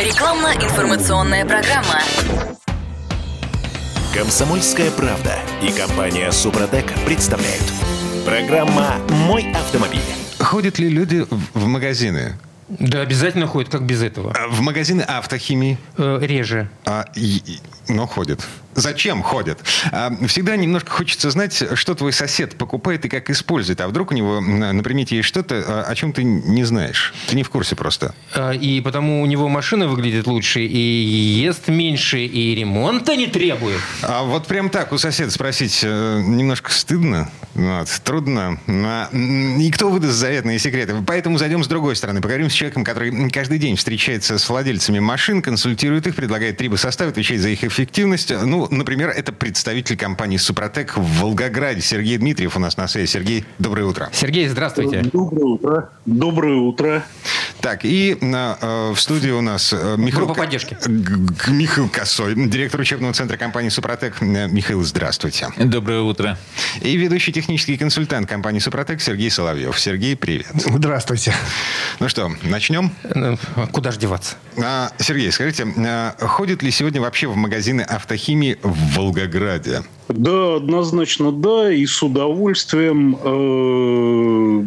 Рекламно-информационная программа. Комсомольская правда и компания Супротек представляют. Программа «Мой автомобиль». Ходят ли люди в магазины? Да, обязательно ходят, как без этого. А В магазины автохимии? Э, реже. А, и- и- но ходят. Зачем ходят? А, всегда немножко хочется знать, что твой сосед покупает и как использует. А вдруг у него на, на примете есть что-то, а, о чем ты не знаешь? Ты не в курсе просто. Э, И потому у него машина выглядит лучше, и ест меньше, и ремонта не требует. А вот прям так у соседа спросить э, немножко стыдно, вот, трудно. А, м, и кто выдаст заветные секреты? Поэтому зайдем с другой стороны. Поговорим с человеком, который каждый день встречается с владельцами машин, консультирует их, предлагает трибосостав, отвечает за их эффективность. Ну, например, это представитель компании «Супротек» в Волгограде. Сергей Дмитриев у нас на связи. Сергей, доброе утро. Сергей, здравствуйте. Доброе утро. Доброе утро. Так, и на, э, в студии у нас э, Михаил... Группа поддержки. Михаил Косой, директор учебного центра компании «Супротек». Э, Михаил, здравствуйте. Доброе утро. И ведущий технический консультант компании «Супротек» Сергей Соловьев. Сергей, привет. Здравствуйте. Ну что, начнем? Э, Куда ж деваться? А, Сергей, скажите, ходят ли сегодня вообще в магазины автохимии в Волгограде? Да, однозначно да, и с удовольствием э,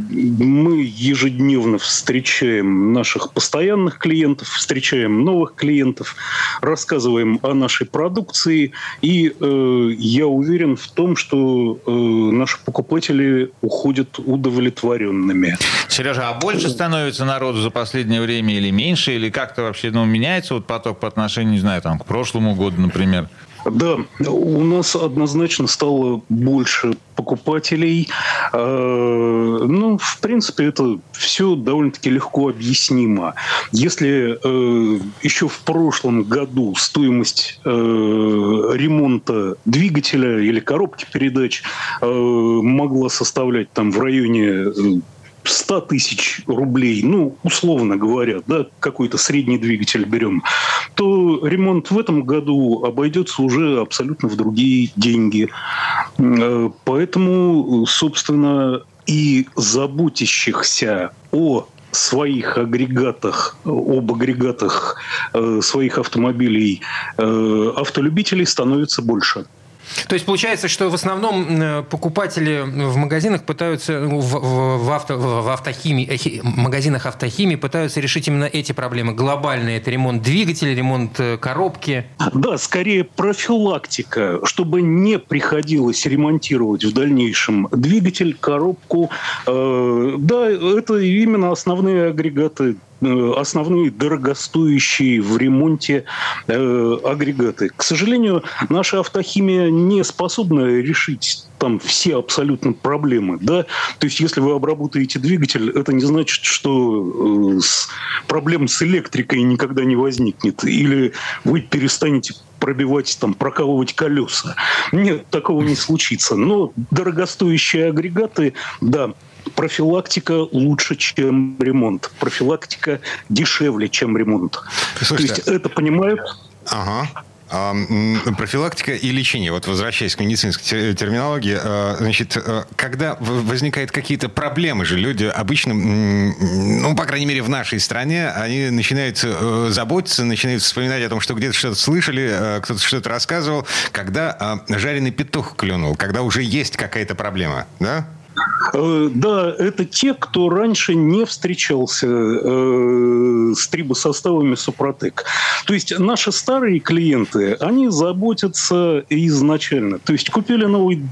ежедневно встречаем наших постоянных клиентов, встречаем новых клиентов, рассказываем о нашей продукции, и э, я уверен в том, что э, наши покупатели уходят удовлетворенными. Сережа, а больше становится народу за последнее время или меньше? Или как-то вообще ну, меняется вот поток по отношению, не знаю, там, к прошлому году, например? Да, у нас однозначно стало больше покупателей. Э, Ну, в принципе, это все довольно-таки легко объяснимо. Если э, еще в прошлом году стоимость э, ремонта двигателя или коробки передач могла составлять там в районе 100 тысяч рублей, ну, условно говоря, да, какой-то средний двигатель берем, то ремонт в этом году обойдется уже абсолютно в другие деньги. Э, Поэтому, собственно, и заботящихся о своих агрегатах, об агрегатах э, своих автомобилей э, автолюбителей становится больше. То есть получается, что в основном э, покупатели в магазинах пытаются, ну, в, в- в авто- в автохимии, э, магазинах автохимии пытаются решить именно эти проблемы. Глобальные – это ремонт двигателя, ремонт э, коробки. Да, скорее профилактика, чтобы не приходилось ремонтировать в дальнейшем двигатель, коробку. Э, Да, это именно основные агрегаты э, основные дорогостоящие в ремонте э, агрегаты. К сожалению, наша автохимия не способна решить там все абсолютно проблемы. Да? То есть, если вы обработаете двигатель, это не значит, что э, с- проблем с электрикой никогда не возникнет. Или вы перестанете пробивать, там, прокалывать колеса. Нет, такого не случится. Но дорогостоящие агрегаты, да, профилактика лучше, чем ремонт. Профилактика дешевле, чем ремонт. Слушайте, То есть это понимают Ага. А, профилактика и лечение. Вот возвращаясь к медицинской те- терминологии, э, значит, э, когда возникают какие-то проблемы же, люди обычно, ну, по крайней мере, в нашей стране, они начинают э, заботиться, начинают вспоминать о том, что где-то что-то слышали, э, кто-то что-то рассказывал, когда жареный петух клюнул, когда уже есть какая-то проблема, да? Э, Да, это те, кто раньше не встречался э, с трибосоставами Супротек. То есть наши старые клиенты, они заботятся изначально. То есть купили новый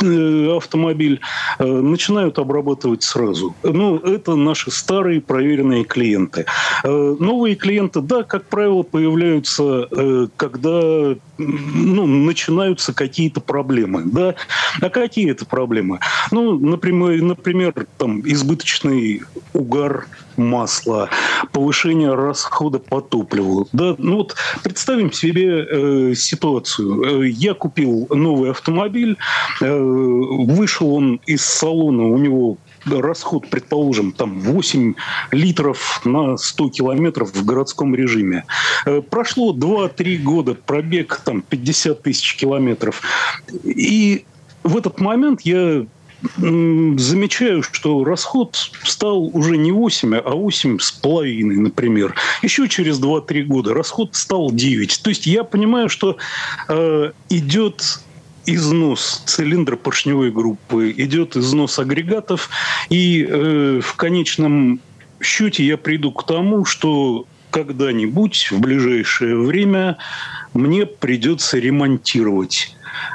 э, автомобиль, э, начинают обрабатывать сразу. Ну, это наши старые проверенные клиенты. Э, Новые клиенты, да, как правило, появляются, э, когда ну, начинаются какие-то проблемы. Да? А какие это проблемы? Ну, например, например там, избыточный угар масла, повышение расхода по топливу. Да? Ну, вот представим себе э, ситуацию. Э, Я купил новый автомобиль, э, вышел он из салона, у него расход, предположим, там 8 литров на 100 километров в городском режиме. Э, Прошло 2-3 года, пробег там 50 тысяч километров. И в этот момент я замечаю, что расход стал уже не 8, а 8 с половиной, например. Еще через 2-3 года расход стал 9. То есть я понимаю, что э, идет износ цилиндра поршневой группы, идет износ агрегатов, и э, в конечном счете я приду к тому, что когда-нибудь в ближайшее время мне придется ремонтировать.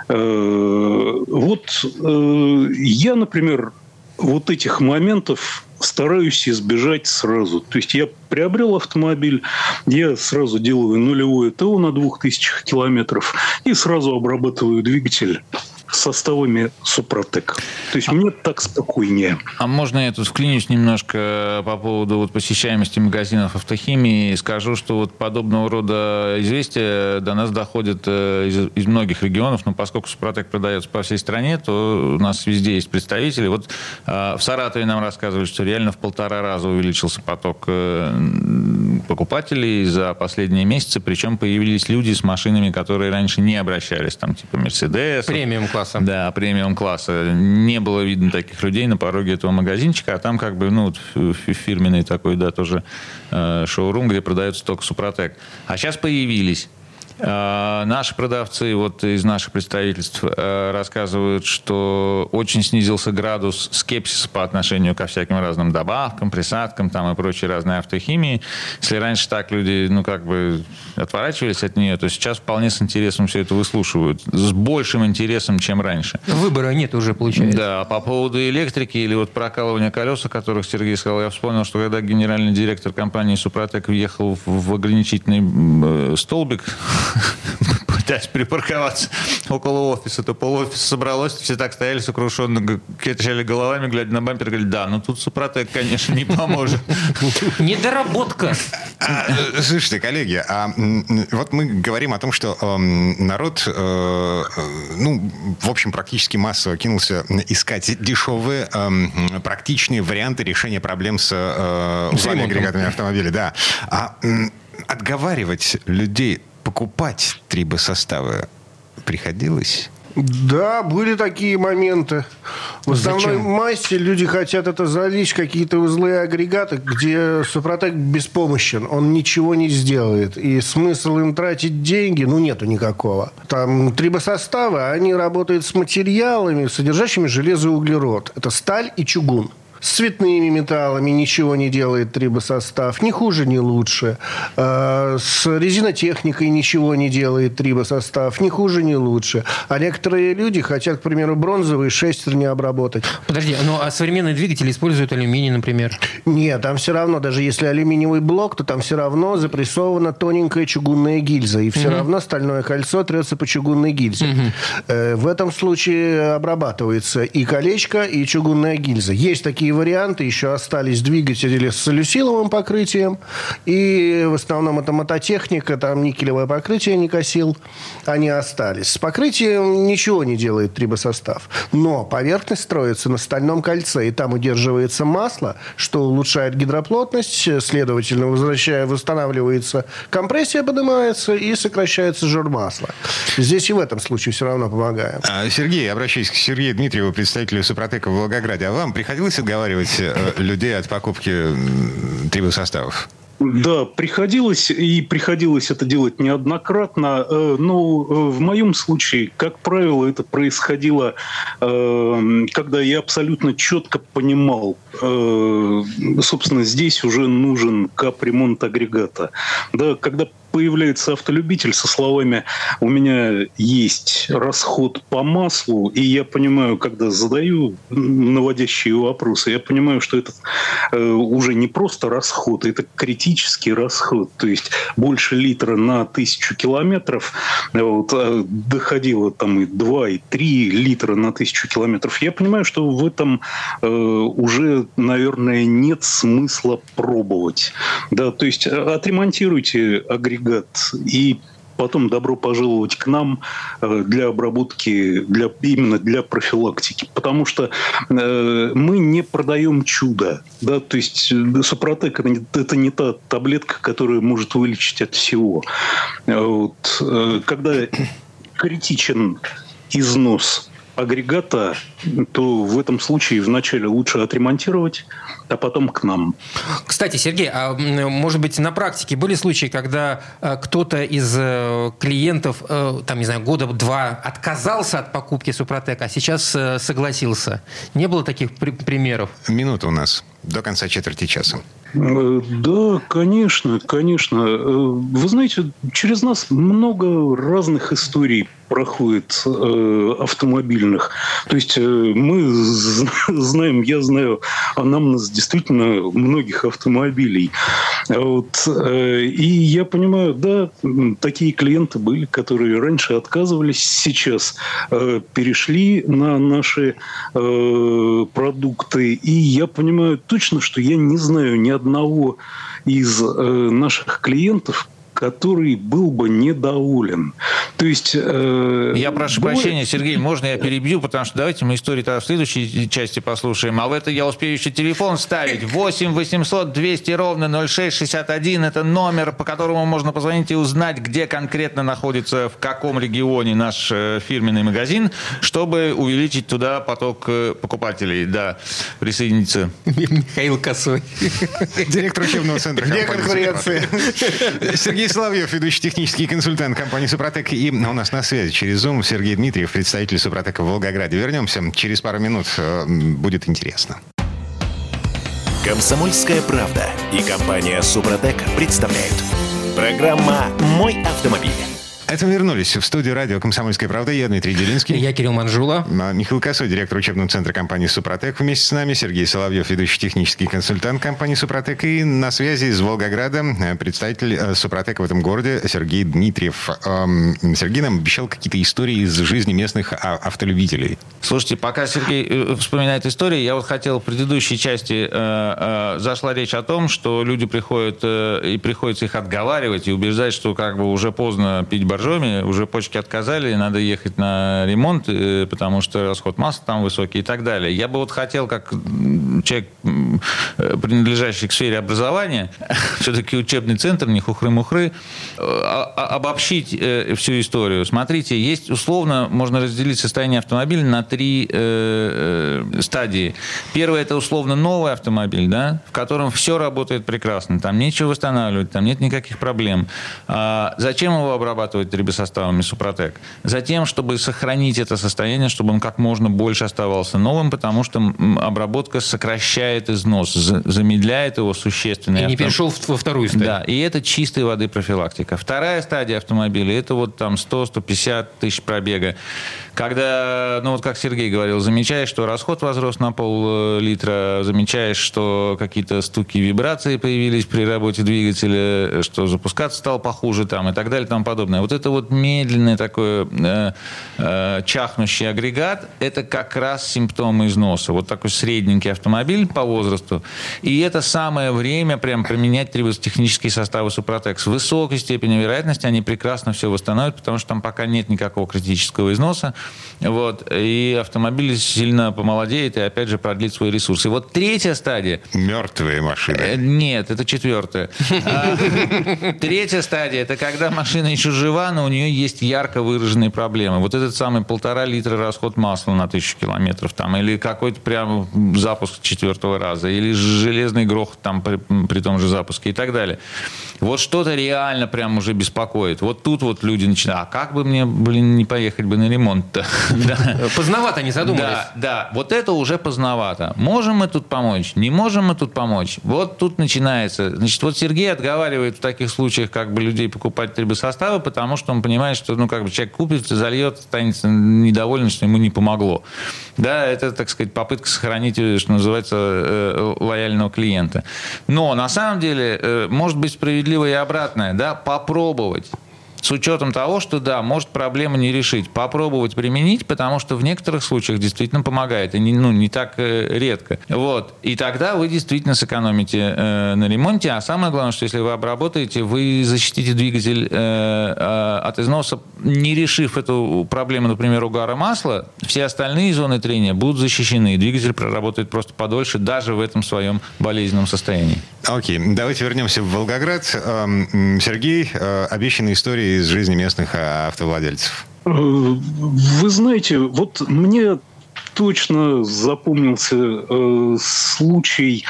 Э, вот э, я, например, вот этих моментов стараюсь избежать сразу. То есть я приобрел автомобиль, я сразу делаю нулевое ТО на 2000 километров и сразу обрабатываю двигатель составами Супротек. То есть а, мне так спокойнее. А можно я тут вклинюсь немножко по поводу вот посещаемости магазинов автохимии и скажу, что вот подобного рода известия до нас доходят э, из, из многих регионов, но поскольку Супротек продается по всей стране, то у нас везде есть представители. Вот э, в Саратове нам рассказывали, что реально в полтора раза увеличился поток э, покупателей за последние месяцы, причем появились люди с машинами, которые раньше не обращались, там типа Мерседес. Премиум класса. Да, премиум класса. Не было видно таких людей на пороге этого магазинчика, а там как бы, ну, фирменный такой, да, тоже э, шоурум, где продается только Супротек. А сейчас появились. А, наши продавцы вот из наших представительств э, рассказывают, что очень снизился градус скепсиса по отношению ко всяким разным добавкам, присадкам там и прочей разной автохимии. Если раньше так люди, ну, как бы отворачивались от нее, то сейчас вполне с интересом все это выслушивают. С большим интересом, чем раньше. Выбора нет уже, получается. Да, по поводу электрики или вот прокалывания колес, о которых Сергей сказал, я вспомнил, что когда генеральный директор компании «Супротек» въехал в ограничительный э, столбик пытаясь припарковаться около офиса, то пол офиса собралось, все так стояли сокрушенно, качали головами, глядя на бампер, говорили, да, ну тут Супротек, конечно, не поможет. Недоработка. А, слушайте, коллеги, а вот мы говорим о том, что эм, народ, э, ну, в общем, практически массово кинулся искать дешевые, эм, практичные варианты решения проблем с э, узлами агрегатами автомобиля. Да. А отговаривать людей покупать трибосоставы приходилось? Да, были такие моменты. В основной Зачем? массе люди хотят это залить какие-то узлы и агрегаты, где Супротек беспомощен. Он ничего не сделает. И смысл им тратить деньги, ну, нету никакого. Там трибосоставы, они работают с материалами, содержащими железо и углерод. Это сталь и чугун. С цветными металлами ничего не делает трибосостав. Ни хуже, ни лучше. А, с резинотехникой ничего не делает трибосостав. Ни хуже, ни лучше. А некоторые люди хотят, к примеру, бронзовые шестерни обработать. Подожди, ну а современные двигатели используют алюминий, например? Нет, там все равно, даже если алюминиевый блок, то там все равно запрессована тоненькая чугунная гильза. И все угу. равно стальное кольцо трется по чугунной гильзе. Угу. В этом случае обрабатывается и колечко, и чугунная гильза. Есть такие такие варианты. Еще остались двигатели с солюсиловым покрытием. И в основном это мототехника. Там никелевое покрытие не косил. Они остались. С покрытием ничего не делает трибосостав. Но поверхность строится на стальном кольце. И там удерживается масло, что улучшает гидроплотность. Следовательно, возвращая, восстанавливается компрессия, поднимается и сокращается жир масла. Здесь и в этом случае все равно помогаем. А, Сергей, обращаюсь к Сергею Дмитриеву, представителю Супротека в Волгограде. А вам приходилось отговаривать отговаривать э, людей от покупки трибосоставов? Да, приходилось, и приходилось это делать неоднократно. Э, но э, в моем случае, как правило, это происходило, когда я абсолютно четко понимал, собственно, здесь уже нужен капремонт агрегата. Да, когда появляется автолюбитель со словами «у меня есть расход по маслу», и я понимаю, когда задаю наводящие вопросы, я понимаю, что это э, уже не просто расход, это критический расход. То есть больше литра на тысячу километров, вот, а доходило там и 2, и 3 литра на тысячу километров. Я понимаю, что в этом э, уже, наверное, нет смысла пробовать. Да, то есть отремонтируйте агрегат агрегат и потом добро пожаловать к нам э, для обработки, для, именно для профилактики. Потому что э, мы не продаем чудо. Да? То есть э, Супротек это, не та таблетка, которая может вылечить от всего. Вот. Когда критичен износ агрегата, то в этом случае вначале лучше отремонтировать, а потом к нам. Кстати, Сергей, а может быть на практике были случаи, когда э, кто-то из э, клиентов, э, там, не знаю, года два отказался от покупки Супротек, а сейчас согласился? Не было таких при- примеров? Минута у нас до конца четверти часа. Да, конечно, конечно. Вы знаете, через нас много разных историй проходит э, автомобильных. То есть э, мы знаем, я знаю анамнез действительно многих автомобилей. Вот, э, и я понимаю, да, такие клиенты были, которые раньше отказывались, сейчас э, перешли на наши э, продукты. И я понимаю точно, что я не знаю ни одного из наших клиентов, который был бы недоволен. То есть... Э, я прошу было... прощения, Сергей, можно я перебью, потому что давайте мы историю тогда в следующей части послушаем, а в это я успею еще телефон ставить. 8 800 200 ровно 0661 это номер, по которому можно позвонить и узнать, где конкретно находится, в каком регионе наш э, фирменный магазин, чтобы увеличить туда поток э, покупателей. Да, присоединиться. Михаил Косой. Директор учебного центра. Где конкуренция? Сергей Сергей Соловьев, ведущий технический консультант компании «Супротек». И у нас на связи через Zoom Сергей Дмитриев, представитель «Супротека» в Волгограде. Вернемся через пару минут. Э, будет интересно. Комсомольская правда и компания «Супротек» представляют. Программа «Мой автомобиль». Это мы вернулись в студию радио «Комсомольская правда». Я Дмитрий Делинский. Я Кирилл Манжула. А, Михаил Косой, директор учебного центра компании «Супротек». Вместе с нами Сергей Соловьев, ведущий технический консультант компании «Супротек». И на связи из Волгограда э, представитель э, «Супротека» в этом городе Сергей Дмитриев. Сергей нам обещал какие-то истории из жизни местных а, автолюбителей. Слушайте, пока Сергей э, вспоминает истории, я вот хотел в предыдущей части зашла речь о том, что люди приходят и приходится их отговаривать и убеждать, что как бы уже поздно пить Боржоми, уже почки отказали, надо ехать на ремонт, э, потому что расход масла там высокий и так далее. Я бы вот хотел, как человек, э, принадлежащий к сфере образования, все-таки учебный центр, не хухры-мухры, э, обобщить всю историю. Смотрите, есть условно, можно разделить состояние автомобиля на три стадии. Первое – это условно новый автомобиль, да, в котором все работает прекрасно, там нечего восстанавливать, там нет никаких проблем. А зачем его обрабатывать работать трибосоставами Супротек. Затем, чтобы сохранить это состояние, чтобы он как можно больше оставался новым, потому что обработка сокращает износ, замедляет его существенно. И не перешел во вторую стадию. Да, и это чистой воды профилактика. Вторая стадия автомобиля, это вот там 100-150 тысяч пробега. Когда, ну вот как Сергей говорил, замечаешь, что расход возрос на пол-литра, замечаешь, что какие-то стуки, вибрации появились при работе двигателя, что запускаться стал похуже там и так далее и тому подобное. Вот это вот медленный такой э, э, чахнущий агрегат, это как раз симптомы износа. Вот такой средненький автомобиль по возрасту. И это самое время прям применять триботехнические составы Супротек. С высокой степенью вероятности они прекрасно все восстановят, потому что там пока нет никакого критического износа. Вот, и автомобиль сильно помолодеет и, опять же, продлит свой ресурс. И вот третья стадия... Мертвые машины. Э, нет, это четвертая. А, третья стадия – это когда машина еще жива, но у нее есть ярко выраженные проблемы. Вот этот самый полтора литра расход масла на тысячу километров, там, или какой-то прям запуск четвертого раза, или железный грохот там при, при том же запуске и так далее. Вот что-то реально прям уже беспокоит. Вот тут вот люди начинают, а как бы мне, блин, не поехать бы на ремонт-то? Поздновато не задумались. Да, да, вот это уже поздновато. Можем мы тут помочь? Не можем мы тут помочь? Вот тут начинается. Значит, вот Сергей отговаривает в таких случаях как бы людей покупать трибосоставы, потому что он понимает, что, ну, как бы человек купит, зальет, останется недоволен, что ему не помогло. Да, это, так сказать, попытка сохранить, что называется, э, лояльного клиента. Но на самом деле э, может быть справедливо и обратное, да, попробовать с учетом того, что да, может проблему не решить, попробовать применить, потому что в некоторых случаях действительно помогает, и не, ну, не так э, редко. Вот. И тогда вы действительно сэкономите э, на ремонте, а самое главное, что если вы обработаете, вы защитите двигатель э, э, от износа, не решив эту проблему, например, угара масла, все остальные зоны трения будут защищены, и двигатель проработает просто подольше, даже в этом своем болезненном состоянии. Окей, okay. давайте вернемся в Волгоград. Эм, Сергей, э, обещанные из жизни местных а, автовладельцев. Вы знаете, вот мне точно запомнился э, случай,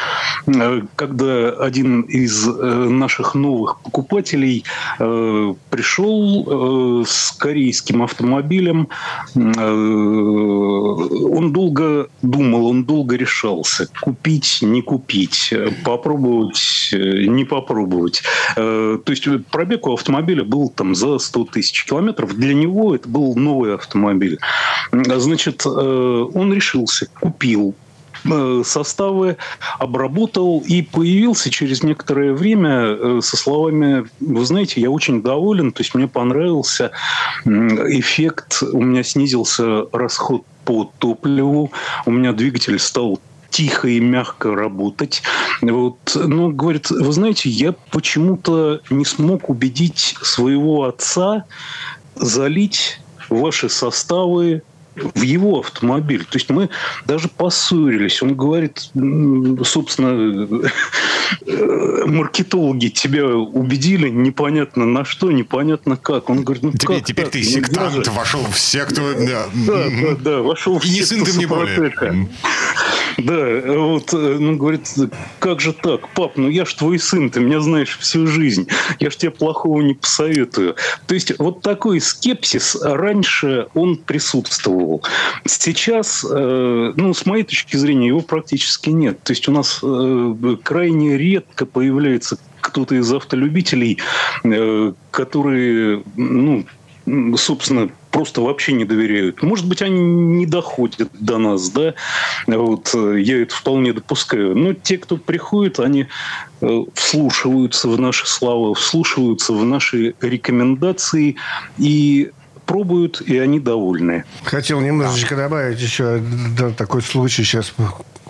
э, когда один из э, наших новых покупателей э, пришел э, с корейским автомобилем. Э, он долго думал, он долго решался, купить, не купить, попробовать, э, не попробовать. Э, то есть пробег у автомобиля был там за 100 тысяч километров. Для него это был новый автомобиль. Значит, э, он решился, купил э, составы, обработал и появился через некоторое время э, со словами, вы знаете, я очень доволен, то есть мне понравился эффект, у меня снизился расход по топливу, у меня двигатель стал тихо и мягко работать. Вот. Но, говорит, вы знаете, я почему-то не смог убедить своего отца залить ваши составы в его автомобиль. То есть мы даже поссорились. Он говорит, собственно, э, маркетологи тебя убедили непонятно на что, непонятно как. Он говорит, ну как теперь так? ты сектант, вошел в секту. Да, да, да, да вошел в И не сын ты мне более. Да, вот, э, ну, говорит, как же так, пап, ну я ж твой сын, ты меня знаешь всю жизнь, я ж тебе плохого не посоветую. То есть вот такой скепсис раньше он присутствовал. Сейчас, э, ну, с моей точки зрения, его практически нет. То есть у нас э, крайне редко появляется кто-то из автолюбителей, которые, ну, собственно, просто вообще не доверяют. Может быть, они не доходят до нас, да, вот я это вполне допускаю. Но те, кто приходит, они вслушиваются в наши слова, вслушиваются в наши рекомендации и пробуют, и они довольны. Хотел немножечко добавить еще такой случай сейчас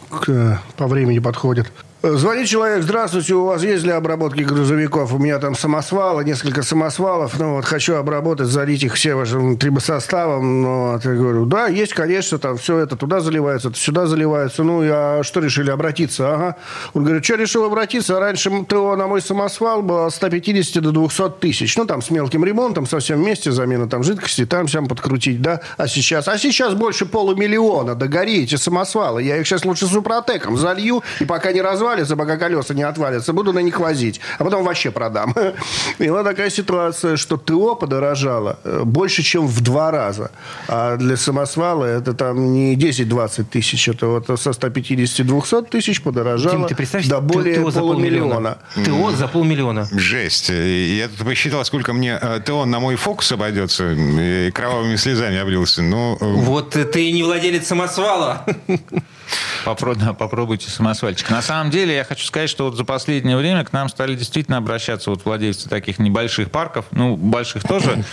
к, по времени подходит. Звонит человек, здравствуйте, у вас есть для обработки грузовиков? У меня там самосвалы, несколько самосвалов, ну вот хочу обработать, залить их все вашим трибосоставом. Ну, вот, я говорю, да, есть, конечно, там все это туда заливается, это сюда заливается. Ну, я что решили обратиться? Ага. Он говорит, что решил обратиться? Раньше ТО на мой самосвал было от 150 до 200 тысяч. Ну, там с мелким ремонтом, совсем вместе, замена там жидкости, там всем подкрутить, да. А сейчас? А сейчас больше полумиллиона, да гори эти самосвалы. Я их сейчас лучше супротеком залью, и пока не развалится, пока колеса не отвалятся, буду на них возить. А потом вообще продам. И вот такая ситуация, что ТО подорожало больше, чем в два раза. А для самосвала это там не 10-20 тысяч, это вот со 150-200 тысяч подорожало Дим, ты представь, до более ТО за полумиллиона. ТО за полмиллиона. Жесть. Я тут посчитал, сколько мне ТО на мой фокус обойдется, и кровавыми слезами облился. Ну, Вот ты не владелец самосвала. Попробуйте самосвальчик. На самом деле, я хочу сказать, что вот за последнее время к нам стали действительно обращаться вот владельцы таких небольших парков, ну, больших тоже,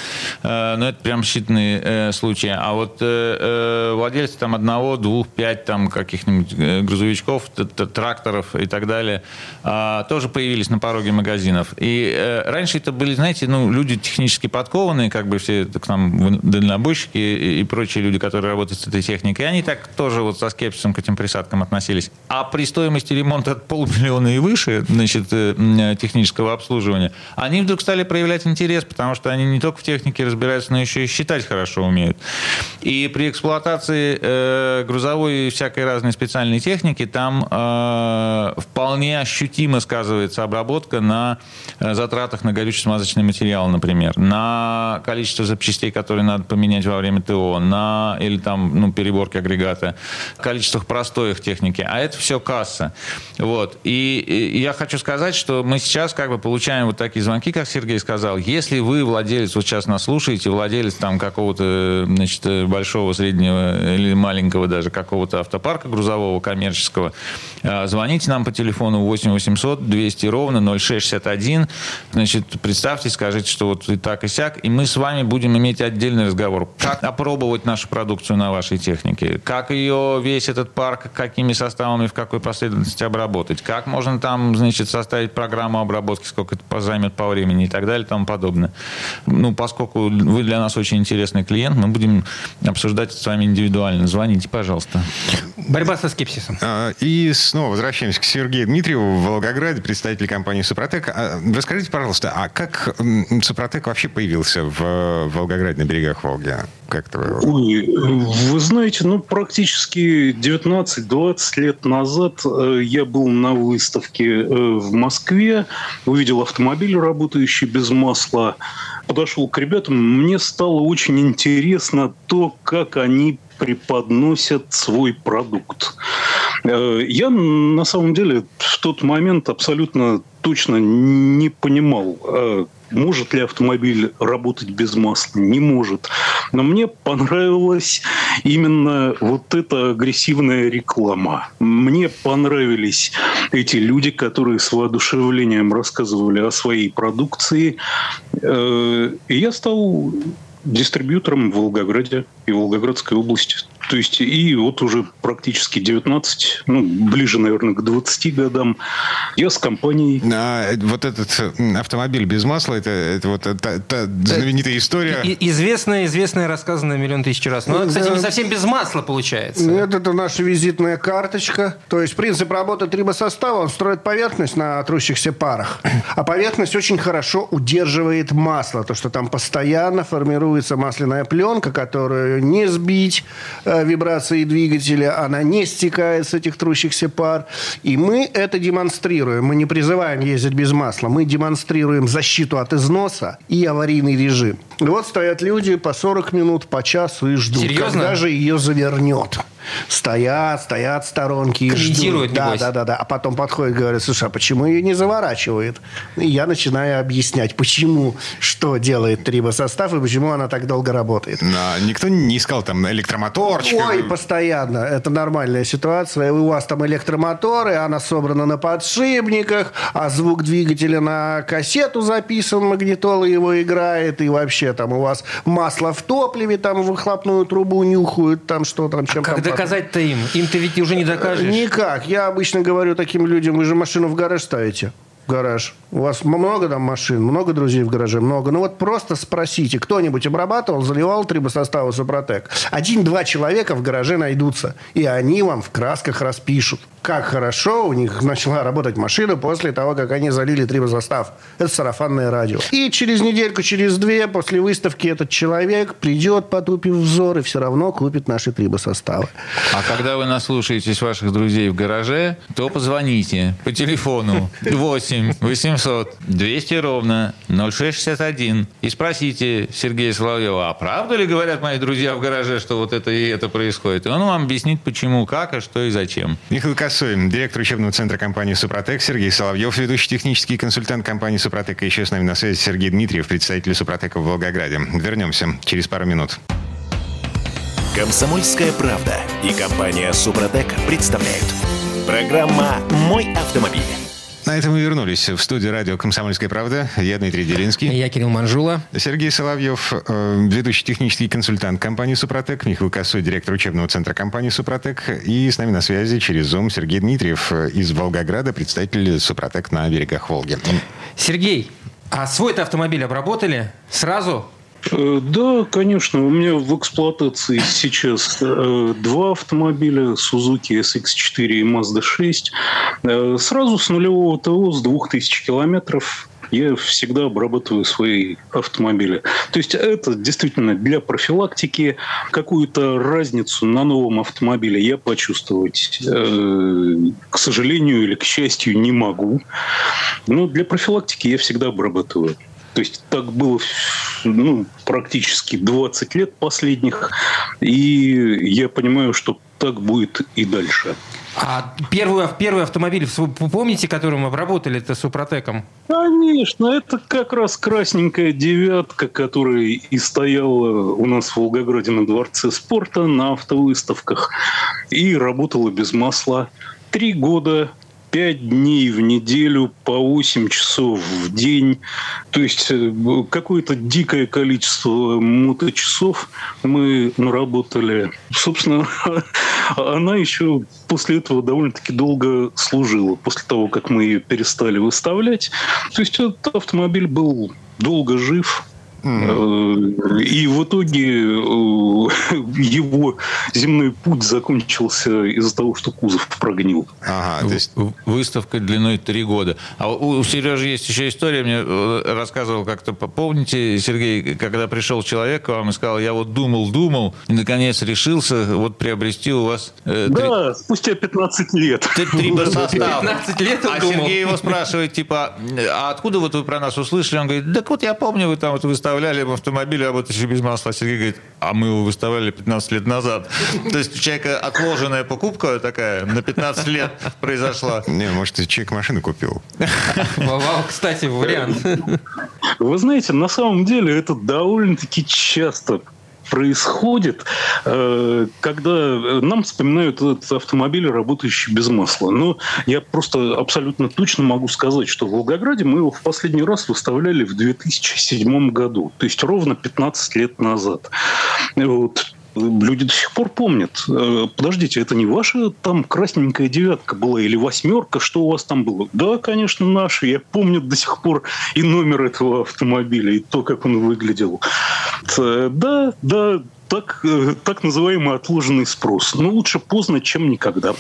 э, но это прям считанные э, случаи. А вот э, владельцы там одного, двух, пять там каких-нибудь грузовичков, тракторов и так далее, а, тоже появились на пороге магазинов. И раньше это были, знаете, ну, люди технически подкованные, как бы все к нам дальнобойщики и прочие люди, которые работают с этой техникой, и они так тоже вот со скепсисом к этим присадкам относились. А при стоимости ремонта от полмиллиона и выше, значит, технического обслуживания, они вдруг стали проявлять интерес, потому что они не только в технике разбираются, но еще и считать хорошо умеют. И при эксплуатации э, грузовой и всякой разной специальной техники там э, вполне ощутимо сказывается обработка на затратах на горюче-смазочный материал, например, на количество запчастей, которые надо поменять во время ТО, на или там ну, переборки агрегата, количествах простоях техники, а это все касса. Вот. И, и я хочу сказать, что мы сейчас как бы получаем вот такие звонки, как Сергей сказал. Если вы владелец, вот сейчас нас слушаете, владелец там какого-то, значит, большого, среднего или маленького даже какого-то автопарка грузового, коммерческого, звоните нам по телефону 8 800 200 ровно 0661. Значит, представьте, скажите, что вот и так, и сяк, и мы с вами будем иметь отдельный разговор. Как опробовать нашу продукцию на вашей технике, как ее весь этот парк какими составами, в какой последовательности обработать, как можно там, значит, составить программу обработки, сколько это займет по времени и так далее и тому подобное. Ну, поскольку вы для нас очень интересный клиент, мы будем обсуждать это с вами индивидуально. Звоните, пожалуйста. Борьба со скепсисом. А, и снова возвращаемся к Сергею Дмитриеву в Волгограде, представитель компании «Супротек». А, Расскажите, пожалуйста, а как «Супротек» вообще появился в Волгограде на берегах Волги? Как это вы- Ой, вы знаете, ну, практически 19-20 лет назад э, я был на выставке э, в Москве, увидел автомобиль, работающий без масла, подошел к ребятам, мне стало очень интересно то, как они преподносят свой продукт. Э, Я на самом деле в тот момент абсолютно точно не понимал, э, может ли автомобиль работать без масла, не может. Но мне понравилась именно вот эта агрессивная реклама. Мне понравились эти люди, которые с воодушевлением рассказывали о своей продукции. Э, И я стал дистрибьютором в Волгограде и Волгоградской области. То есть и вот уже практически 19, ну, ближе, наверное, к 20 годам я с компанией А, вот этот автомобиль без масла, это, это вот та, та знаменитая история. И- известная, известная, рассказанная миллион тысяч раз. Но, кстати, не совсем без масла получается. Нет, это наша визитная карточка. То есть принцип работы трибосостава, он строит поверхность на трущихся парах. А поверхность очень хорошо удерживает масло. То, что там постоянно формируется масляная пленка, которую не сбить э, вибрацией двигателя. Она не стекает с этих трущихся пар. И мы это демонстрируем. Мы не призываем ездить без масла. Мы демонстрируем защиту от износа и аварийный режим. И вот стоят люди по 40 минут, по часу и ждут, Серьезно? когда же ее завернет. Стоят, стоят в сторонке и Комментируют, ждут. Да, да, да, да. А потом подходит, говорит, слушай, а почему ее не заворачивает? И я начинаю объяснять, почему, что делает трибосостав и почему она так долго работает. А, никто не искал там электромоторчик. Ой, постоянно. Это нормальная ситуация. У вас там электромоторы, она собрана на подшипниках, а звук двигателя на кассету записан, магнитола его играет, и вообще там у вас масло в топливе, там выхлопную трубу нюхают, там что там, чем Как там пахнет. Доказать-то им? Им-то ведь уже не докажешь. Никак. Я обычно говорю таким людям, вы же машину в гараж ставите. Гараж. У вас много там машин, много друзей в гараже, много. Ну вот просто спросите, кто-нибудь обрабатывал, заливал трибосоставы Супротек? Один-два человека в гараже найдутся, и они вам в красках распишут, как хорошо у них начала работать машина после того, как они залили трибосостав. Это сарафанное радио. И через недельку, через две, после выставки этот человек придет, потупив взор, и все равно купит наши трибосоставы. А когда вы наслушаетесь ваших друзей в гараже, то позвоните по телефону 8 800 200 ровно 0661 и спросите Сергея Соловьева, а правда ли говорят мои друзья в гараже, что вот это и это происходит? И он вам объяснит, почему, как, а что и зачем. Михаил Косой, директор учебного центра компании «Супротек», Сергей Соловьев, ведущий технический консультант компании «Супротек». И еще с нами на связи Сергей Дмитриев, представитель «Супротека» в Волгограде. Вернемся через пару минут. Комсомольская правда и компания «Супротек» представляют. Программа «Мой автомобиль». На этом мы вернулись в студию радио «Комсомольская правда». Я Дмитрий Делинский. Я Кирилл Манжула. Сергей Соловьев, э, ведущий технический консультант компании «Супротек», Михаил Косой, директор учебного центра компании «Супротек», и с нами на связи через Zoom Сергей Дмитриев э, из Волгограда, представитель «Супротек» на берегах Волги. Сергей, а свой-то автомобиль обработали сразу? Э, Да, конечно. У меня в эксплуатации сейчас э, два автомобиля Suzuki SX4 и Mazda 6. Э, Сразу с нулевого ТО, с 2000 километров я всегда обрабатываю свои автомобили. То есть это действительно для профилактики какую-то разницу на новом автомобиле я почувствовать, к сожалению или к счастью, не могу. Но для профилактики я всегда обрабатываю. То есть так было ну, практически 20 лет последних. И я понимаю, что так будет и дальше. А первый, первый автомобиль, помните, которым обработали это Супротеком? Конечно, это как раз красненькая девятка, которая и стояла у нас в Волгограде на Дворце спорта на автовыставках и работала без масла. Три года пять дней в неделю по 8 часов в день. То есть э, какое-то дикое количество моточасов мы наработали. Собственно, она еще после этого довольно-таки долго служила, после того, как мы ее перестали выставлять. То есть этот автомобиль был долго жив, Mm. И в итоге э, его земной путь закончился из-за того, что кузов прогнил. Ага, то есть выставка длиной три года. А у Сережи есть еще история, мне э, рассказывал как-то, помните, Сергей, когда пришел человек к вам и сказал, я вот думал, думал, и наконец решился вот приобрести у вас... Э, да, спустя 15 лет. Трибосостав. 15 лет он А думал. Сергей его спрашивает, типа, а откуда вот вы про нас услышали? Он говорит, так вот я помню, вы там вот выставляли выставляли в автомобиле, работающий без масла. Сергей говорит, а мы его выставляли 15 лет назад. То есть у человека отложенная покупка такая на 15 лет произошла. Не, может, человек машину купил. Кстати, вариант. Вы знаете, на самом деле это довольно-таки часто происходит, э, когда нам вспоминают этот автомобиль, работающий без масла. Но я просто абсолютно точно могу сказать, что в Волгограде мы его в последний раз выставляли в 2007 году, то есть ровно 15 лет назад. Вот люди до сих пор помнят. Э, подождите, это не ваша там красненькая девятка была или восьмерка? Что у вас там было? Да, конечно, наша. Я помню до сих пор и номер этого автомобиля, и то, как он выглядел. Э, да, да, так, э, так называемый отложенный спрос. Но лучше поздно, чем никогда.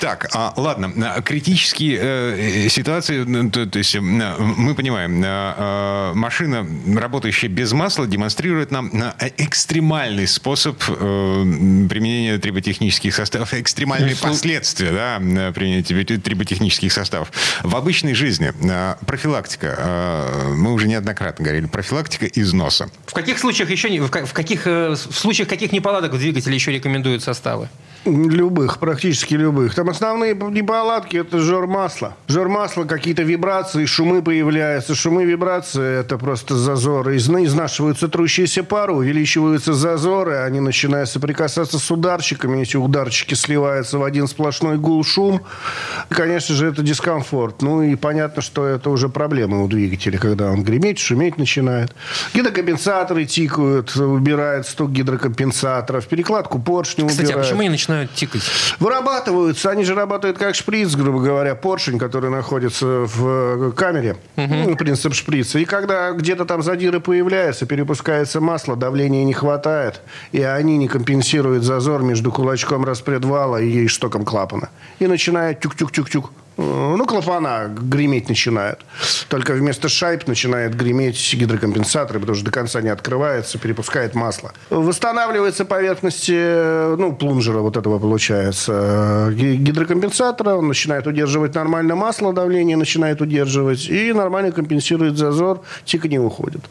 Так, а, ладно, а, критические э, ситуации, ну, то, то есть э, мы понимаем, э, э, машина, работающая без масла, демонстрирует нам э, экстремальный способ э, применения триботехнических составов, экстремальные ну, последствия да, применения триботехнических составов. В обычной жизни э, профилактика, э, мы уже неоднократно говорили, профилактика износа. В каких случаях еще, не, в каких, в случаях каких неполадок в двигателе еще рекомендуют составы? Любых, практически любых. Там основные неполадки – это жор масла. Жор масла, какие-то вибрации, шумы появляются. Шумы, вибрации – это просто зазоры. Изнашиваются трущиеся пары, увеличиваются зазоры, они начинают соприкасаться с ударчиками. Эти ударчики сливаются в один сплошной гул, шум. конечно же, это дискомфорт. Ну и понятно, что это уже проблемы у двигателя, когда он греметь, шуметь начинает. Гидрокомпенсаторы тикают, убирают стук гидрокомпенсаторов, перекладку поршня Кстати, убирают. а почему они начинают начинают тикать? Вырабатываются. Они же работают как шприц, грубо говоря, поршень, который находится в камере. Угу. принцип шприца. И когда где-то там задиры появляются, перепускается масло, давления не хватает, и они не компенсируют зазор между кулачком распредвала и штоком клапана. И начинает тюк-тюк-тюк-тюк Э, ну, клапана греметь начинают. Только вместо шайб начинает греметь гидрокомпенсаторы, потому что до конца не открывается, перепускает масло. Восстанавливается поверхность, э, ну, плунжера вот этого получается, э, гидрокомпенсатора, он начинает удерживать нормально масло, давление начинает удерживать, и нормально компенсирует зазор, тика не уходит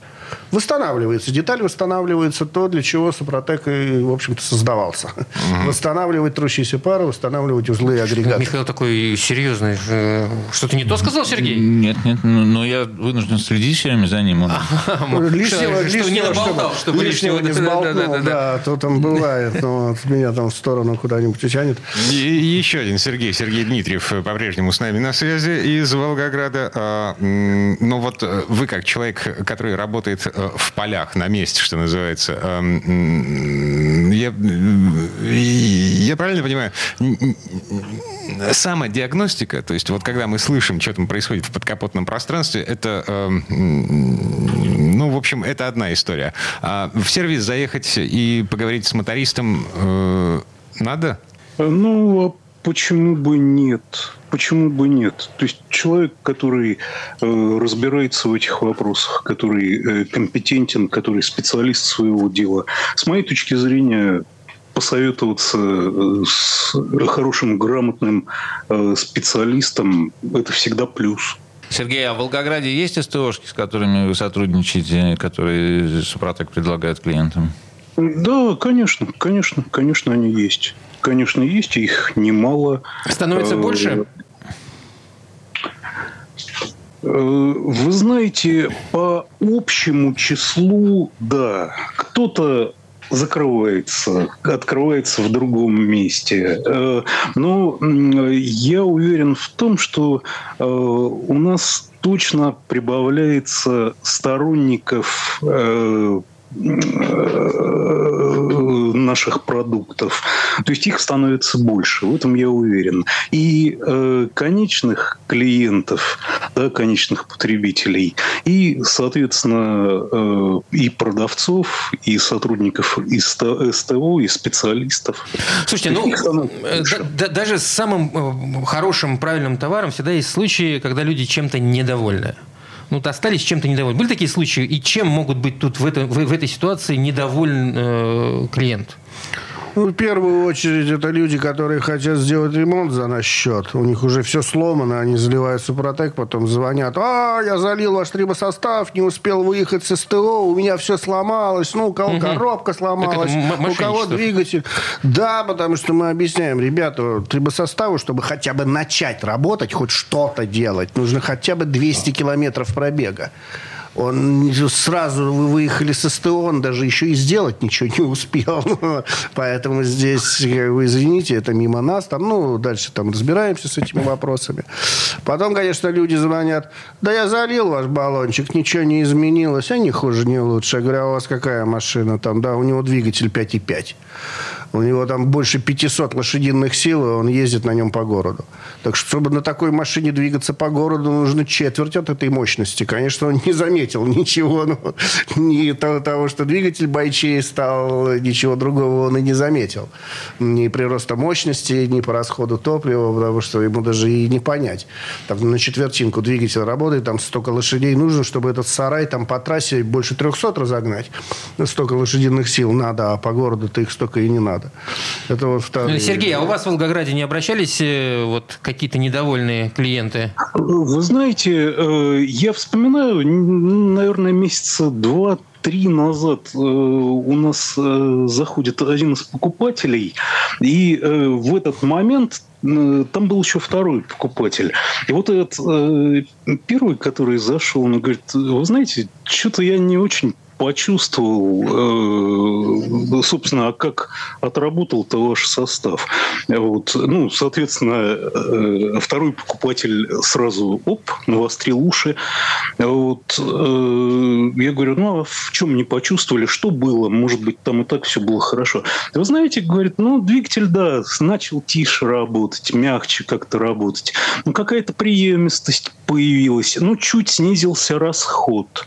восстанавливается. Деталь восстанавливается то, для чего Супротек, и, в общем-то, создавался. Угу. Восстанавливать трущиеся пары, восстанавливать узлы и агрегаты. Михаил такой серьезный. Э, что-то не то сказал, Сергей? Нет, нет. Но ну, я вынужден следить все время за ним. Лишнего, не наболтал, чтобы лишнего не сболтнул. Да, то там бывает. Но меня там в сторону куда-нибудь тянет. Еще один Сергей. Сергей Дмитриев по-прежнему с нами на связи из Волгограда. А, ну вот э, вы как человек, который работает Э, в полях, на месте, что называется. Эм, я, я правильно понимаю, самодиагностика, то есть вот когда мы слышим, что там происходит в подкапотном пространстве, это, эм, ну, в общем, это одна история. А в сервис заехать и поговорить с мотористом э, надо? Ну, почему бы нет? Почему бы нет? То есть человек, который э, разбирается в этих вопросах, который э, компетентен, который специалист своего дела, с моей точки зрения, посоветоваться э, с хорошим, грамотным э, специалистом – это всегда плюс. Сергей, а в Волгограде есть СТОшки, с которыми вы сотрудничаете, которые Супротек предлагает клиентам? Да, конечно, конечно, конечно, они есть конечно, есть, их немало. Становится э, больше? Э, вы знаете, по общему числу, да, кто-то закрывается, открывается в другом месте. Э, но я уверен в том, что у нас точно прибавляется сторонников наших продуктов. То есть их становится больше, в этом я уверен. И э, конечных клиентов, да, конечных потребителей, и, соответственно, э, и продавцов, и сотрудников из СТО, и специалистов. Слушайте, ну, э, да, даже с самым э, хорошим, правильным товаром всегда есть случаи, когда люди чем-то недовольны ну, остались чем-то недовольны. Были такие случаи? И чем могут быть тут в, это, в, в этой ситуации недоволен э, клиент? Ну, в первую очередь, это люди, которые хотят сделать ремонт за наш счет. У них уже все сломано, они заливают Супротек, потом звонят. А, я залил ваш трибосостав, не успел выехать с СТО, у меня все сломалось. Ну, у кого угу. коробка сломалась, у кого двигатель. Да, потому что мы объясняем, ребята, трибосоставу, чтобы хотя бы начать работать, хоть что-то делать, нужно хотя бы 200 километров пробега. Он сразу вы выехали со СТО, он даже еще и сделать ничего не успел. Поэтому здесь, вы извините, это мимо нас. Там, ну, дальше там разбираемся с этими вопросами. Потом, конечно, люди звонят. Да я залил ваш баллончик, ничего не изменилось. А не хуже, не лучше. Я говорю, а у вас какая машина там? Да, у него двигатель 5,5. У него там больше 500 лошадиных сил, и он ездит на нем по городу. Так что, чтобы на такой машине двигаться по городу, нужно четверть от этой мощности. Конечно, он не заметил ничего. Ну, ни того, что двигатель бойчей стал, ничего другого он и не заметил. Ни прироста мощности, ни по расходу топлива, потому что ему даже и не понять. Там на четвертинку двигатель работает, там столько лошадей нужно, чтобы этот сарай там по трассе больше 300 разогнать. Столько лошадиных сил надо, а по городу-то их столько и не надо надо. Это вот вторые. Сергей, а у вас в Волгограде не обращались э, вот какие-то недовольные клиенты? Вы знаете, э, я вспоминаю, наверное, месяца два три назад э, у нас заходит один из покупателей, и в этот момент там был еще второй покупатель. И вот этот первый, который зашел, он говорит, вы знаете, что-то я не очень почувствовал, э, собственно, а как отработал-то ваш состав. Вот. Ну, соответственно, э, второй покупатель сразу, оп, навострил уши. Вот. Э, я говорю, ну, а в чем не почувствовали? Что было? Может быть, там и так все было хорошо. Вы знаете, говорит, ну, двигатель, да, начал тише работать, мягче как-то работать. Ну, какая-то приемистость появилась. Ну, чуть снизился расход.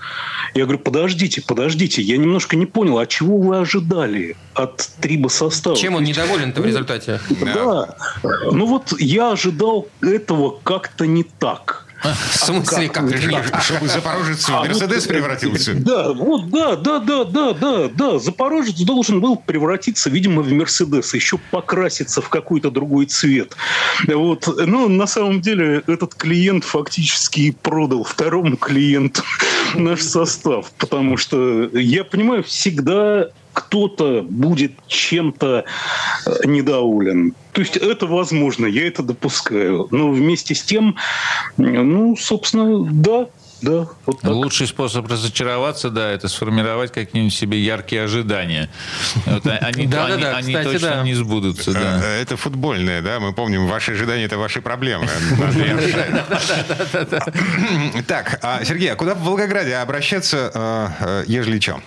Я говорю, подождите, подождите, я немножко не понял, а чего вы ожидали от трибосостава? Чем он недоволен-то в результате? Да. Ну вот я ожидал этого как-то не так. В смысле, как? Чтобы Запорожец в Мерседес превратился? Да, вот, да, да, да, да, да, да. Запорожец должен был превратиться, видимо, в Мерседес, еще покраситься в какой-то другой цвет. Вот. Но на самом деле этот клиент фактически продал второму клиенту наш состав, потому что я понимаю, всегда кто-то будет чем-то э, недоволен. То есть это возможно, я это допускаю. Но вместе с тем, ну, собственно, да, да, вот так. Лучший способ разочароваться, да, это сформировать какие-нибудь себе яркие ожидания. А, они точно не сбудутся. Да. Э, это футбольное, да, мы помним, ваши ожидания – это ваши проблемы. Так, а, Сергей, а куда в Волгограде обращаться, э, э, ежели что?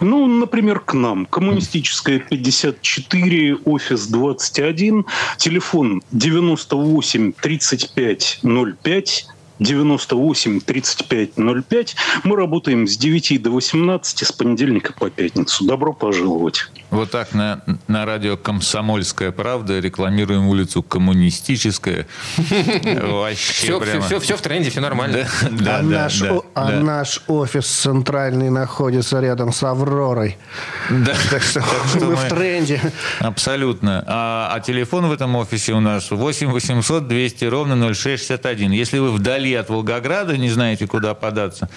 Ну, например, к нам. Коммунистическая 54, офис 21, телефон 98 35 05, 98 35 05. Мы работаем с 9 до 18 с понедельника по пятницу. Добро пожаловать. Вот так на, на радио «Комсомольская правда» рекламируем улицу «Коммунистическая». Вообще прямо... все, все в тренде, все нормально. А, наш, а наш офис центральный находится рядом с «Авророй». Так что, мы в тренде. Абсолютно. А, а телефон в этом офисе у нас 8 800 200 ровно 0661. Если вы вдали от Волгограда, не знаете, куда податься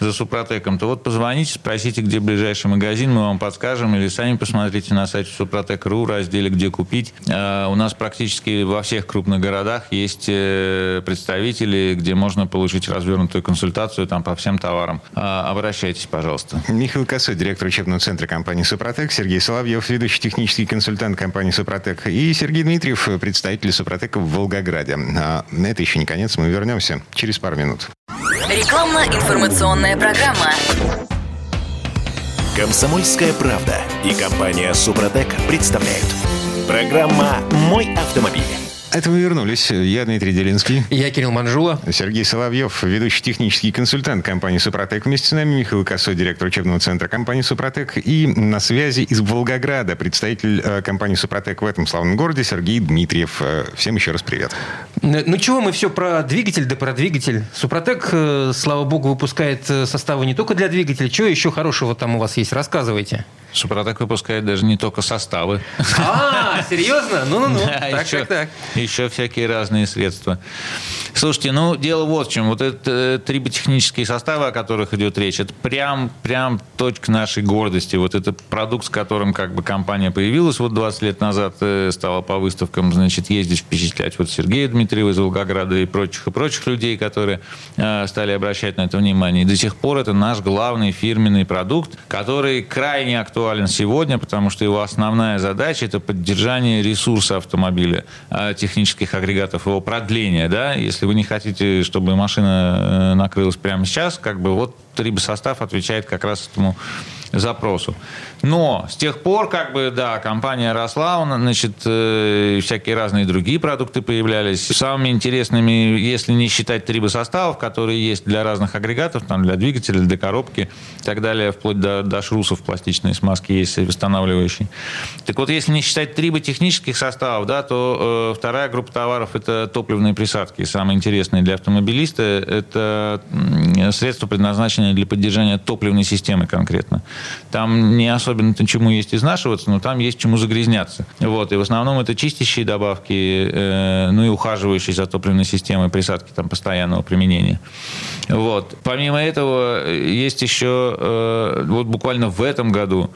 за Супротеком, то вот позвоните, спросите, где ближайший магазин, мы вам подскажем или сами посмотрите на сайте Супротек.ру, разделе «Где купить». А, у нас практически во всех крупных городах есть э, представители, где можно получить развернутую консультацию там по всем товарам. А, обращайтесь, пожалуйста. Михаил Косой, директор учебного центра компании «Супротек», Сергей Соловьев, ведущий технический консультант компании «Супротек», и Сергей Дмитриев, представитель «Супротека» в Волгограде. А это еще не конец, мы вернемся через пару минут. Рекламно-информационная программа. Комсомольская правда и компания Супротек представляют. Программа «Мой автомобиль». Это мы вернулись. Я Дмитрий Делинский. Я Кирилл Манжула. Сергей Соловьев, ведущий технический консультант компании «Супротек». Вместе с нами Михаил Косой, директор учебного центра компании «Супротек». И на связи из Волгограда представитель э, компании «Супротек» в этом славном городе Сергей Дмитриев. Э, всем еще раз привет. Ну чего, мы все про двигатель, да про двигатель. «Супротек», э, слава богу, выпускает составы не только для двигателя. Чего еще хорошего там у вас есть? Рассказывайте. Супротек выпускает даже не только составы. А, серьезно? Ну-ну-ну. Да, так, еще, так, так. еще всякие разные средства. Слушайте, ну, дело вот в чем. Вот это э, триботехнические составы, о которых идет речь, это прям, прям точка нашей гордости. Вот это продукт, с которым как бы компания появилась вот 20 лет назад, э, стала по выставкам, значит, ездить, впечатлять вот Сергея Дмитриева из Волгограда и прочих, и прочих людей, которые э, стали обращать на это внимание. И до сих пор это наш главный фирменный продукт, который крайне актуален актуален сегодня, потому что его основная задача – это поддержание ресурса автомобиля, а, технических агрегатов, его продление. Да? Если вы не хотите, чтобы машина э, накрылась прямо сейчас, как бы вот трибосостав отвечает как раз этому запросу. Но с тех пор, как бы, да, компания росла, значит, э, всякие разные другие продукты появлялись. Самыми интересными, если не считать трибосоставов, которые есть для разных агрегатов, там, для двигателя, для коробки и так далее, вплоть до, до шрусов пластичной смазки есть восстанавливающие. Так вот, если не считать триботехнических составов, да, то э, вторая группа товаров – это топливные присадки. Самые интересные для автомобилиста – это средства, предназначенные для поддержания топливной системы конкретно. Там не особенно чему есть изнашиваться, но там есть чему загрязняться. Вот. И в основном это чистящие добавки, э, ну и ухаживающие за топливной системой присадки там постоянного применения. Вот. Помимо этого, э, есть еще, э, вот буквально в этом году,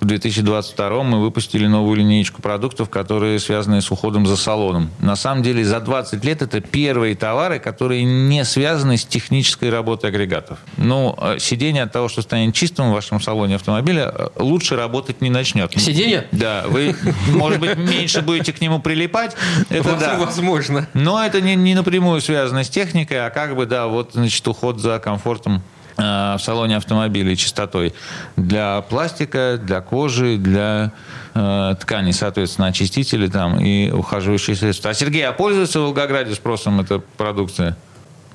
в 2022 мы выпустили новую линейку продуктов, которые связаны с уходом за салоном. На самом деле за 20 лет это первые товары, которые не связаны с технической работой агрегатов. Ну, э, сиденье от того, что станет чистым в вашем салоне автомобиля, э, лучше работать не начнет. Сиденье? Да. Вы, может быть, меньше будете к нему прилипать. Это да. Возможно. Но это не, не напрямую связано с техникой, а как бы, да, вот, значит, уход за комфортом в салоне автомобиля чистотой для пластика, для кожи, для э, тканей, соответственно, очистители там и ухаживающие средства. А Сергей, а пользуется в Волгограде спросом эта продукция?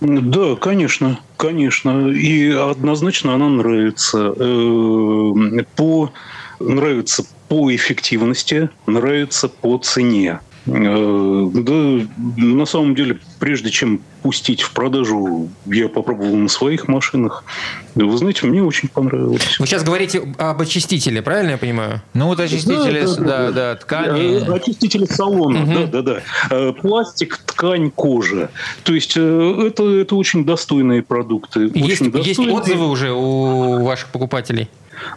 Да, конечно, конечно. И однозначно она нравится. Э, по, нравится по эффективности, нравится по цене. Э, да, на самом деле, прежде чем пустить в продажу, я попробовал на своих машинах. Вы знаете, мне очень понравилось. Вы сейчас говорите об очистителе, правильно я понимаю? Ну, вот очистители, да, да, да, да ткани. Э, очистители салона, угу. да, да, да. Э, пластик, ткань, кожа. То есть, это, это очень достойные продукты. Есть, очень достойные. есть отзывы уже у ваших покупателей?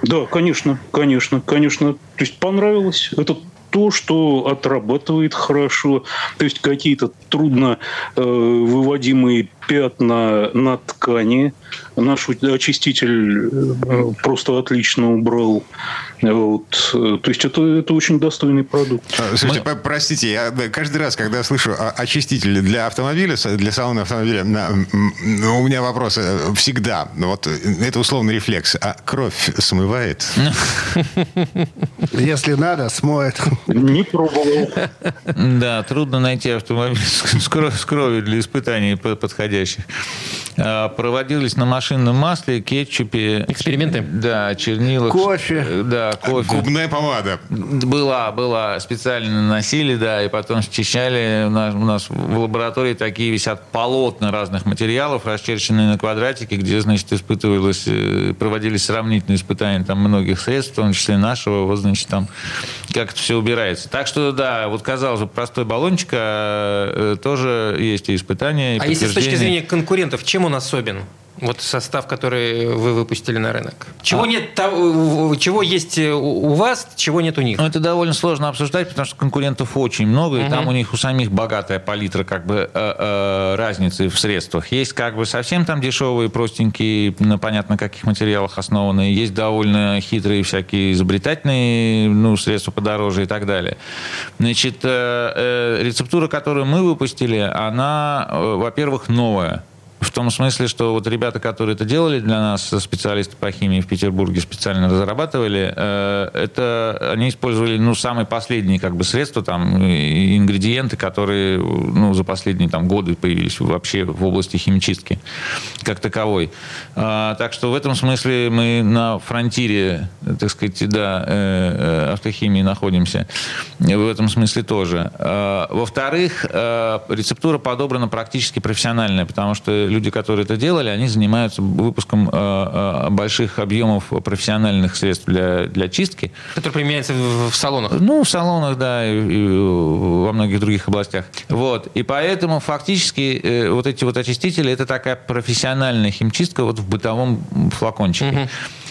Да, конечно, конечно, конечно. То есть понравилось. Это то, что отрабатывает хорошо, то есть какие-то трудно э, выводимые пятна на ткани. Наш очиститель э, просто отлично убрал. Вот. То есть это, это очень достойный продукт. А, слушайте, Мы... простите, я каждый раз, когда слышу очиститель для автомобиля, для салона автомобиля, на, у меня вопрос всегда, вот это условный рефлекс, а кровь смывает? Если надо, смоет. Не пробовал. Да, трудно найти автомобиль с кровью для испытаний подходящих. А, проводились на машинном масле, кетчупе. Эксперименты? Да, чернилах. Кофе. Да, кофе. Губная помада. Была, была. Специально наносили, да, и потом счищали. У нас, у нас в лаборатории такие висят полотна разных материалов, расчерченные на квадратике, где, значит, испытывалось, э, проводились сравнительные испытания там многих средств, в том числе нашего, вот, значит, там как это все убирается. Так что, да, вот казалось бы, простой баллончик, а э, тоже есть и испытания, и А если с точки зрения конкурентов, чем он особен? Вот состав, который вы выпустили на рынок. Чего а. нет, чего есть у вас, чего нет у них? Ну, это довольно сложно обсуждать, потому что конкурентов очень много, и там у них у самих богатая палитра как бы э, э, разницы в средствах. Есть как бы совсем там дешевые, простенькие, на понятно каких материалах основанные, есть довольно хитрые всякие изобретательные ну, средства подороже и так далее. Значит, э, рецептура, которую мы выпустили, она, во-первых, новая в том смысле, что вот ребята, которые это делали для нас, специалисты по химии в Петербурге специально разрабатывали, э, это они использовали, ну, самые последние как бы средства, там, ингредиенты, которые, ну, за последние там годы появились вообще в области химчистки как таковой. А, так что в этом смысле мы на фронтире, так сказать, да, э, э, автохимии находимся. В этом смысле тоже. А, во-вторых, рецептура подобрана практически профессиональная, потому что люди, которые это делали, они занимаются выпуском больших объемов профессиональных средств для, для чистки. Который применяется в, в салонах? Ну, в салонах, да, и, и во многих других областях. Вот. И поэтому фактически э, вот эти вот очистители, это такая профессиональная химчистка вот в бытовом флакончике. Угу.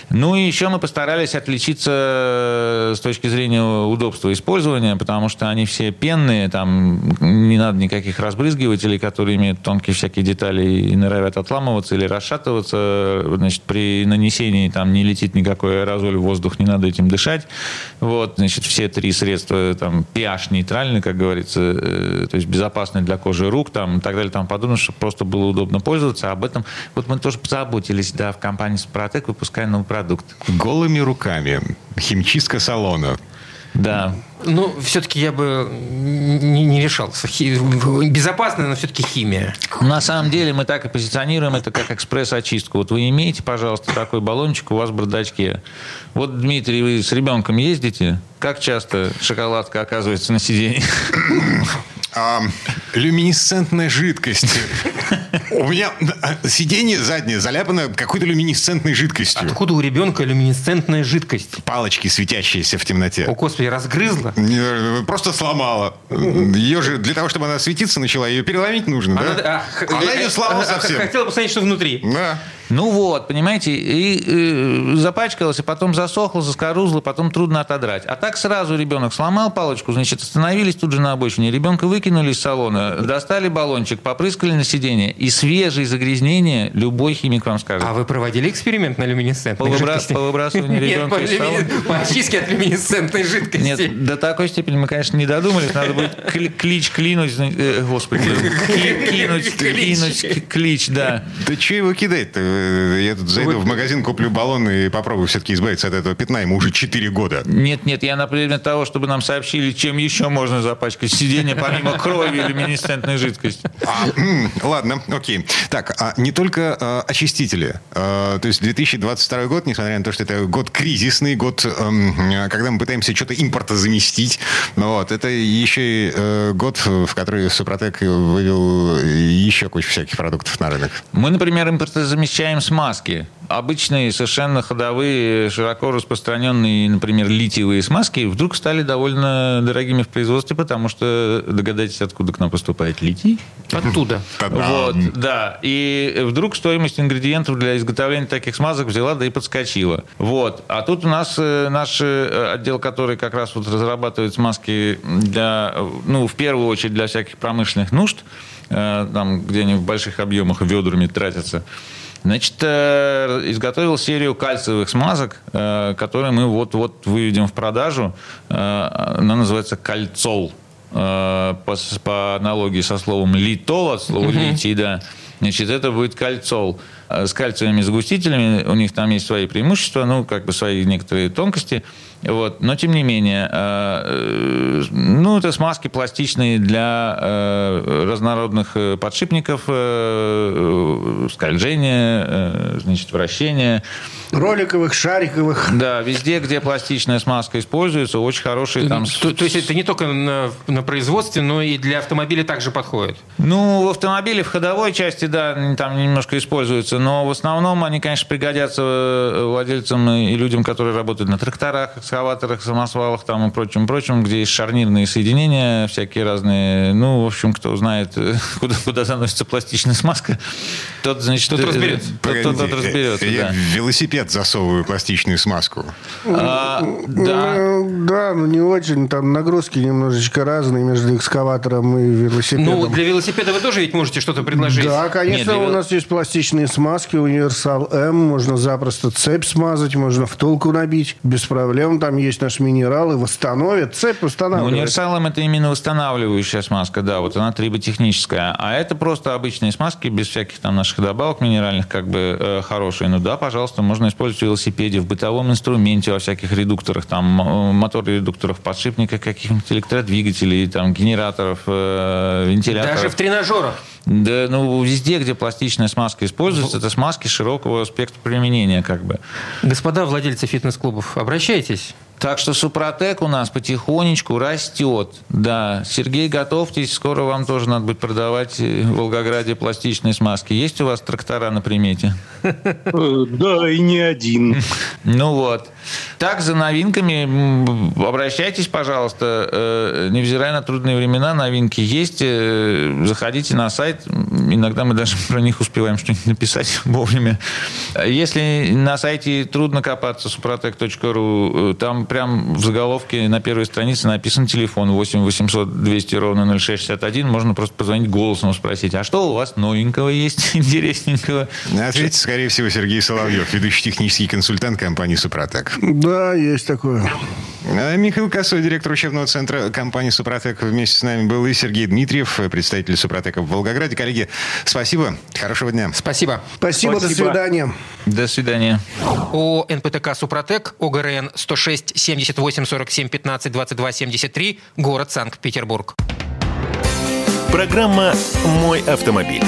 Ну и еще мы постарались отличиться э, с точки зрения удобства использования, потому что они все пенные, там не надо никаких разбрызгивателей, которые имеют тонкие всякие детали и норовят отламываться или расшатываться. Значит, при нанесении там не летит никакой аэрозоль в воздух, не надо этим дышать. Вот, значит, все три средства там pH-нейтральны, как говорится, э, то есть безопасны для кожи рук там, и так далее, там подобное, чтобы просто было удобно пользоваться. Об этом вот мы тоже позаботились, да, в компании Спротек, выпуская новый продукт. Голыми руками. Химчистка салона. Да. Ну, все-таки я бы не, не решался. Хи... Безопасная, но все-таки химия. На самом деле мы так и позиционируем это как экспресс-очистку. Вот вы имеете, пожалуйста, такой баллончик у вас в бардачке. Вот, Дмитрий, вы с ребенком ездите? Как часто шоколадка оказывается на сиденье? А, люминесцентная жидкость. У меня а, сиденье заднее заляпано какой-то люминесцентной жидкостью. Откуда у ребенка люминесцентная жидкость? Палочки, светящиеся в темноте. О, Господи, разгрызла? Просто сломала. Ее же для того, чтобы она светиться начала, ее переломить нужно, да? Она ее сломала а, совсем. Хотела посмотреть, что внутри. Да. Ну вот, понимаете, и, и запачкалась, и потом засохла, заскорузла, потом трудно отодрать. А так сразу ребенок сломал палочку, значит, остановились тут же на обочине, ребенка выкинули из салона, достали баллончик, попрыскали на сиденье, и свежие загрязнения любой химик вам скажет. А вы проводили эксперимент на люминесцентной по, выбра... жидкости? по выбрасыванию ребенка Нет, из салона? по очистке от люминесцентной жидкости. Нет, до такой степени мы, конечно, не додумались. Надо будет кли- клич клинуть, э, господи, ки- кинуть, кинуть клич, да. Да что его кидать-то? Я тут зайду в магазин, куплю баллон и попробую все-таки избавиться от этого пятна. Ему уже 4 года. Нет, нет, я на предмет того, чтобы нам сообщили, чем еще можно запачкать сиденье, помимо крови или люминесцентной жидкости. А, ладно, окей. Так, а не только а, очистители. А, то есть 2022 год, несмотря на то, что это год кризисный, год, эм, когда мы пытаемся что-то импорта заместить, вот, это еще и э, год, в который Супротек вывел еще кучу всяких продуктов на рынок. Мы, например, импортозамещаем смазки. Обычные, совершенно ходовые, широко распространенные, например, литиевые смазки вдруг стали довольно дорогими в производстве, потому что догадайтесь, откуда к нам поступает литий. Оттуда. Вот, да. И вдруг стоимость ингредиентов для изготовления таких смазок взяла, да и подскочила. Вот. А тут у нас э, наш э, отдел, который как раз вот разрабатывает смазки для, ну, в первую очередь для всяких промышленных нужд, э, там, где они в больших объемах ведрами тратятся. Значит, э, изготовил серию кальциевых смазок, э, которые мы вот-вот выведем в продажу. Э, Она называется кальцол. По, по аналогии со словом литол, от слова литий, да. Значит, это будет кальцол. Э, С кальциевыми загустителями у них там есть свои преимущества, ну, как бы свои некоторые тонкости. Вот. Но, тем не менее, э, э, ну, это смазки пластичные для разнородных подшипников, скольжения, значит, вращения. Роликовых, шариковых. Да, везде, где пластичная смазка используется, очень хорошие там... То, то есть это не только на, на производстве, но и для автомобиля также подходит. Ну, в автомобиле, в ходовой части, да, там немножко используются, но в основном они, конечно, пригодятся э, владельцам и людям, которые работают на тракторах, экскаваторах, самосвалах там и прочем, прочем, где есть шарнирные соединения всякие разные. Ну, в общем, кто знает, куда, куда заносится пластичная смазка, тот, значит... Тот э, разберется. Тот, тот, тот разберется, Я да. в велосипед засовываю пластичную смазку. А, да. Ну, да, но не очень. Там нагрузки немножечко разные между экскаватором и велосипедом. Ну, для велосипеда вы тоже ведь можете что-то предложить. Да, конечно, Нет, для у нас есть пластичные смазки Универсал М. Можно запросто цепь смазать, можно втулку набить. Без проблем. Там есть наш минерал и восстановит. Цепь Ну, восстанавливает. универсалом это именно восстанавливающая смазка, да, вот она триботехническая. А это просто обычные смазки, без всяких там наших добавок минеральных, как бы э, хорошие. Ну да, пожалуйста, можно использовать в велосипеде, в бытовом инструменте, во всяких редукторах, там, э, мотор-редукторах, подшипниках каких-нибудь электродвигателей, там, генераторов, э, вентиляторов. Даже в тренажерах. Да, ну, везде, где пластичная смазка используется, это смазки широкого спектра применения, как бы. Господа владельцы фитнес-клубов, обращайтесь. Так что Супротек у нас потихонечку растет. Да, Сергей, готовьтесь, скоро вам тоже надо будет продавать э, в Волгограде пластичные смазки. Есть у вас трактора на примете? Э, Да, и не один. Ну вот. Так, за новинками обращайтесь, пожалуйста. Э, Невзирая на трудные времена, новинки есть. Заходите на сайт. Иногда мы даже про них успеваем что-нибудь написать вовремя. Если на сайте трудно копаться, suprotec.ru, э, там прям в заголовке на первой странице написан телефон 8 800 200 ровно 0661. Можно просто позвонить голосом спросить, а что у вас новенького есть, интересненького? Ответит, скорее всего, Сергей Соловьев, ведущий технический консультант компании «Супротек». Да, есть такое. А Михаил Косой, директор учебного центра компании «Супротек» вместе с нами был и Сергей Дмитриев, представитель «Супротека» в Волгограде. Коллеги, спасибо, хорошего дня. Спасибо. Спасибо, до Спасибо. свидания. До свидания. ООО «НПТК Супротек», ОГРН 106 78 47 15 22 73, город Санкт-Петербург. Программа «Мой автомобиль».